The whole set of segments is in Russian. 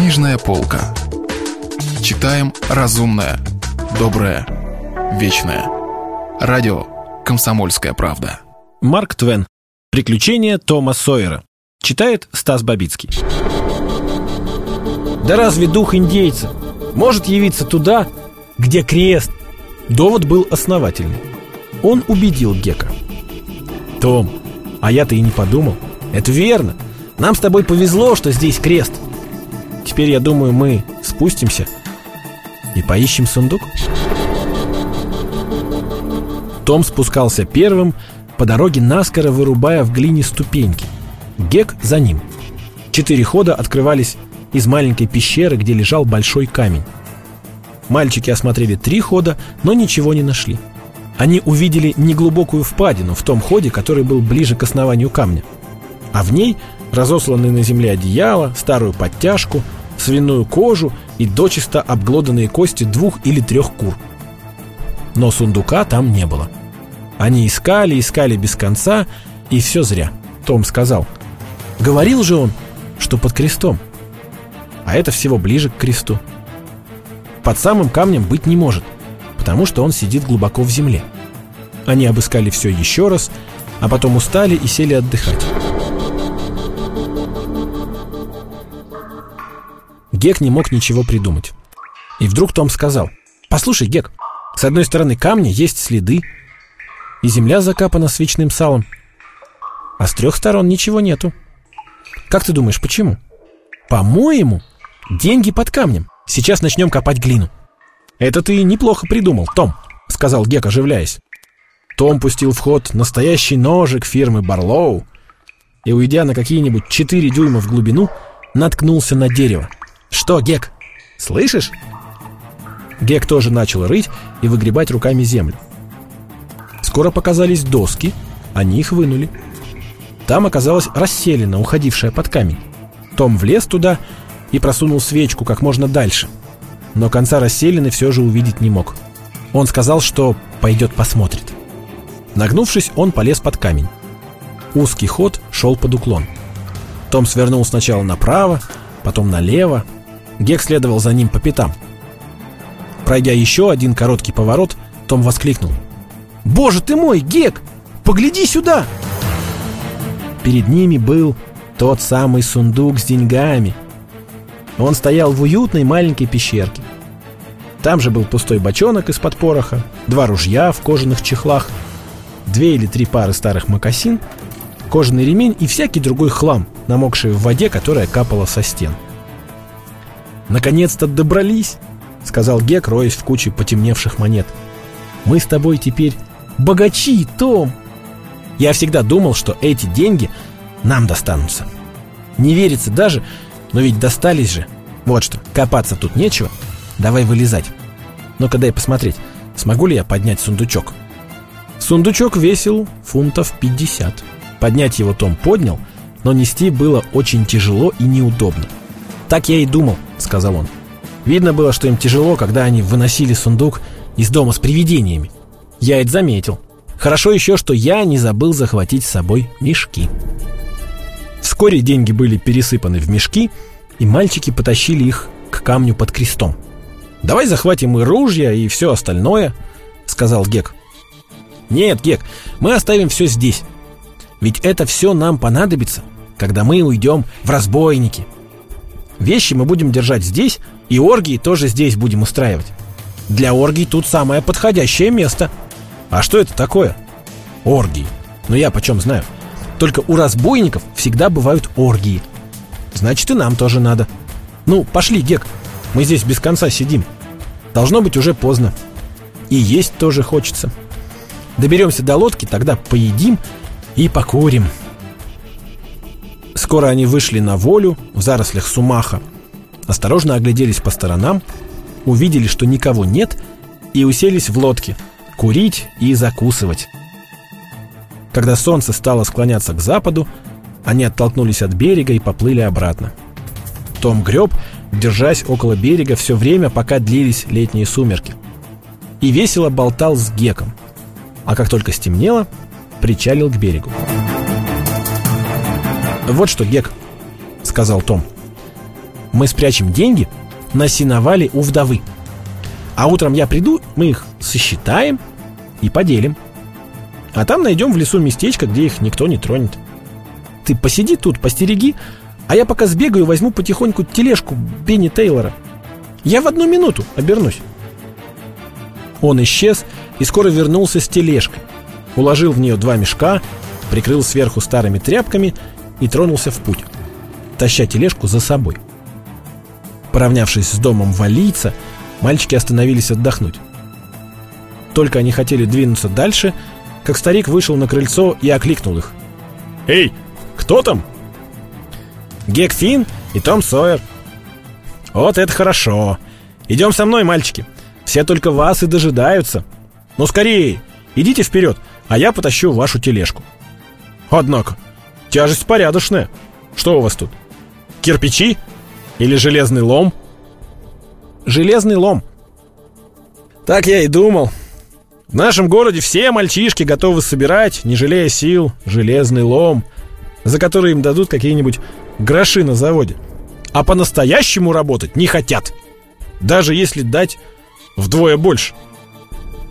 Книжная полка. Читаем разумное, доброе, вечное. Радио «Комсомольская правда». Марк Твен. Приключения Тома Сойера. Читает Стас Бабицкий. Да разве дух индейца может явиться туда, где крест? Довод был основательный. Он убедил Гека. Том, а я-то и не подумал. Это верно. Нам с тобой повезло, что здесь крест. Теперь, я думаю, мы спустимся и поищем сундук. Том спускался первым, по дороге наскоро вырубая в глине ступеньки. Гек за ним. Четыре хода открывались из маленькой пещеры, где лежал большой камень. Мальчики осмотрели три хода, но ничего не нашли. Они увидели неглубокую впадину в том ходе, который был ближе к основанию камня. А в ней разосланные на земле одеяло, старую подтяжку, свиную кожу и дочисто обглоданные кости двух или трех кур. Но сундука там не было. Они искали, искали без конца, и все зря. Том сказал. Говорил же он, что под крестом. А это всего ближе к кресту. Под самым камнем быть не может, потому что он сидит глубоко в земле. Они обыскали все еще раз, а потом устали и сели отдыхать. Гек не мог ничего придумать. И вдруг Том сказал, «Послушай, Гек, с одной стороны камня есть следы, и земля закапана свечным салом, а с трех сторон ничего нету. Как ты думаешь, почему? По-моему, деньги под камнем. Сейчас начнем копать глину. Это ты неплохо придумал, Том, сказал Гек, оживляясь. Том пустил в ход настоящий ножик фирмы Барлоу и, уйдя на какие-нибудь 4 дюйма в глубину, наткнулся на дерево. «Что, Гек, слышишь?» Гек тоже начал рыть и выгребать руками землю. Скоро показались доски, они их вынули. Там оказалась расселена, уходившая под камень. Том влез туда и просунул свечку как можно дальше. Но конца расселены все же увидеть не мог. Он сказал, что пойдет посмотрит. Нагнувшись, он полез под камень. Узкий ход шел под уклон. Том свернул сначала направо, потом налево, Гек следовал за ним по пятам. Пройдя еще один короткий поворот, Том воскликнул. «Боже ты мой, Гек! Погляди сюда!» Перед ними был тот самый сундук с деньгами. Он стоял в уютной маленькой пещерке. Там же был пустой бочонок из-под пороха, два ружья в кожаных чехлах, две или три пары старых мокасин, кожаный ремень и всякий другой хлам, намокший в воде, которая капала со стен. «Наконец-то добрались!» — сказал Гек, роясь в куче потемневших монет. «Мы с тобой теперь богачи, Том!» Я всегда думал, что эти деньги нам достанутся. Не верится даже, но ведь достались же. Вот что, копаться тут нечего. Давай вылезать. Ну-ка дай посмотреть, смогу ли я поднять сундучок. Сундучок весил фунтов 50. Поднять его Том поднял, но нести было очень тяжело и неудобно. «Так я и думал», — сказал он. Видно было, что им тяжело, когда они выносили сундук из дома с привидениями. Я это заметил. Хорошо еще, что я не забыл захватить с собой мешки. Вскоре деньги были пересыпаны в мешки, и мальчики потащили их к камню под крестом. «Давай захватим и ружья, и все остальное», — сказал Гек. «Нет, Гек, мы оставим все здесь. Ведь это все нам понадобится, когда мы уйдем в разбойники», Вещи мы будем держать здесь, и оргии тоже здесь будем устраивать. Для оргий тут самое подходящее место. А что это такое? Оргии. Ну я почем знаю. Только у разбойников всегда бывают оргии. Значит, и нам тоже надо. Ну, пошли, Гек. Мы здесь без конца сидим. Должно быть уже поздно. И есть тоже хочется. Доберемся до лодки, тогда поедим и покурим. Скоро они вышли на волю в зарослях сумаха, осторожно огляделись по сторонам, увидели, что никого нет, и уселись в лодке курить и закусывать. Когда солнце стало склоняться к западу, они оттолкнулись от берега и поплыли обратно. Том греб, держась около берега все время, пока длились летние сумерки. И весело болтал с Геком. А как только стемнело, причалил к берегу. «Вот что, Гек», — сказал Том. Мы спрячем деньги на сеновале у вдовы. А утром я приду, мы их сосчитаем и поделим. А там найдем в лесу местечко, где их никто не тронет. Ты посиди тут, постереги, а я пока сбегаю возьму потихоньку тележку Бенни Тейлора. Я в одну минуту обернусь. Он исчез и скоро вернулся с тележкой. Уложил в нее два мешка, прикрыл сверху старыми тряпками и тронулся в путь, таща тележку за собой. Поравнявшись с домом валийца, мальчики остановились отдохнуть. Только они хотели двинуться дальше, как старик вышел на крыльцо и окликнул их. «Эй, кто там?» «Гек Финн и Том Сойер». «Вот это хорошо! Идем со мной, мальчики. Все только вас и дожидаются. Ну, скорее, идите вперед, а я потащу вашу тележку». «Однако, тяжесть порядочная. Что у вас тут? Кирпичи или железный лом?» «Железный лом». «Так я и думал. В нашем городе все мальчишки готовы собирать, не жалея сил, железный лом, за который им дадут какие-нибудь гроши на заводе. А по-настоящему работать не хотят. Даже если дать вдвое больше.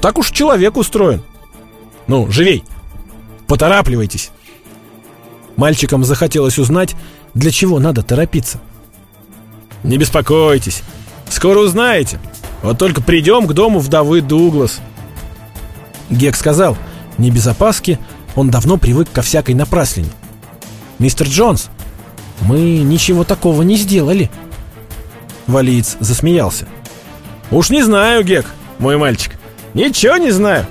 Так уж человек устроен. Ну, живей. Поторапливайтесь. Мальчикам захотелось узнать, для чего надо торопиться. Не беспокойтесь. Скоро узнаете. Вот только придем к дому вдовы Дуглас. Гек сказал, не без опаски, он давно привык ко всякой напраслине. «Мистер Джонс, мы ничего такого не сделали». Валиец засмеялся. «Уж не знаю, Гек, мой мальчик. Ничего не знаю.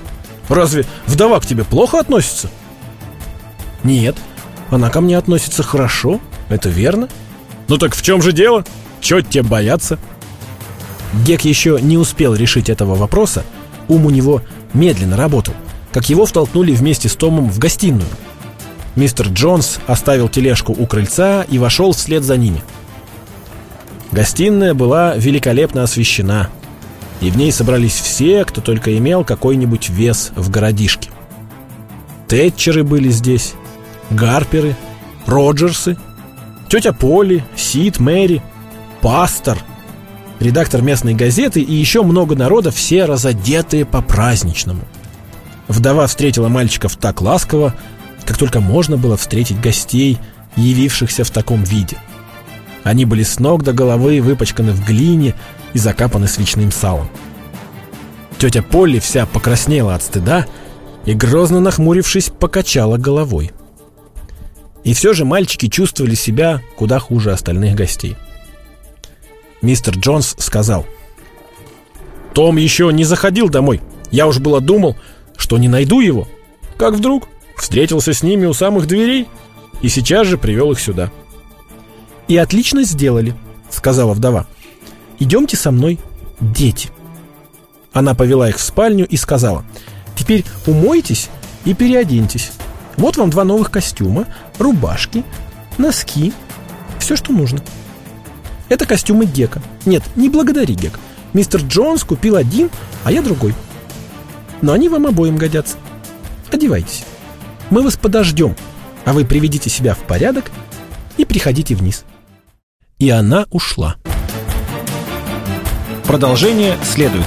Разве вдова к тебе плохо относится?» «Нет, она ко мне относится хорошо, это верно». «Ну так в чем же дело? Чего тебе бояться?» Гек еще не успел решить этого вопроса, ум у него медленно работал, как его втолкнули вместе с Томом в гостиную. Мистер Джонс оставил тележку у крыльца и вошел вслед за ними. Гостиная была великолепно освещена, и в ней собрались все, кто только имел какой-нибудь вес в городишке. Тэтчеры были здесь, Гарперы, Роджерсы, тетя Поли, Сид, Мэри, пастор — редактор местной газеты и еще много народа, все разодетые по-праздничному. Вдова встретила мальчиков так ласково, как только можно было встретить гостей, явившихся в таком виде. Они были с ног до головы выпачканы в глине и закапаны свечным салом. Тетя Полли вся покраснела от стыда и, грозно нахмурившись, покачала головой. И все же мальчики чувствовали себя куда хуже остальных гостей мистер Джонс сказал. «Том еще не заходил домой. Я уж было думал, что не найду его. Как вдруг встретился с ними у самых дверей и сейчас же привел их сюда». «И отлично сделали», — сказала вдова. «Идемте со мной, дети». Она повела их в спальню и сказала, «Теперь умойтесь и переоденьтесь. Вот вам два новых костюма, рубашки, носки, все, что нужно». Это костюмы Гека. Нет, не благодари, Гек. Мистер Джонс купил один, а я другой. Но они вам обоим годятся. Одевайтесь. Мы вас подождем, а вы приведите себя в порядок и приходите вниз. И она ушла. Продолжение следует.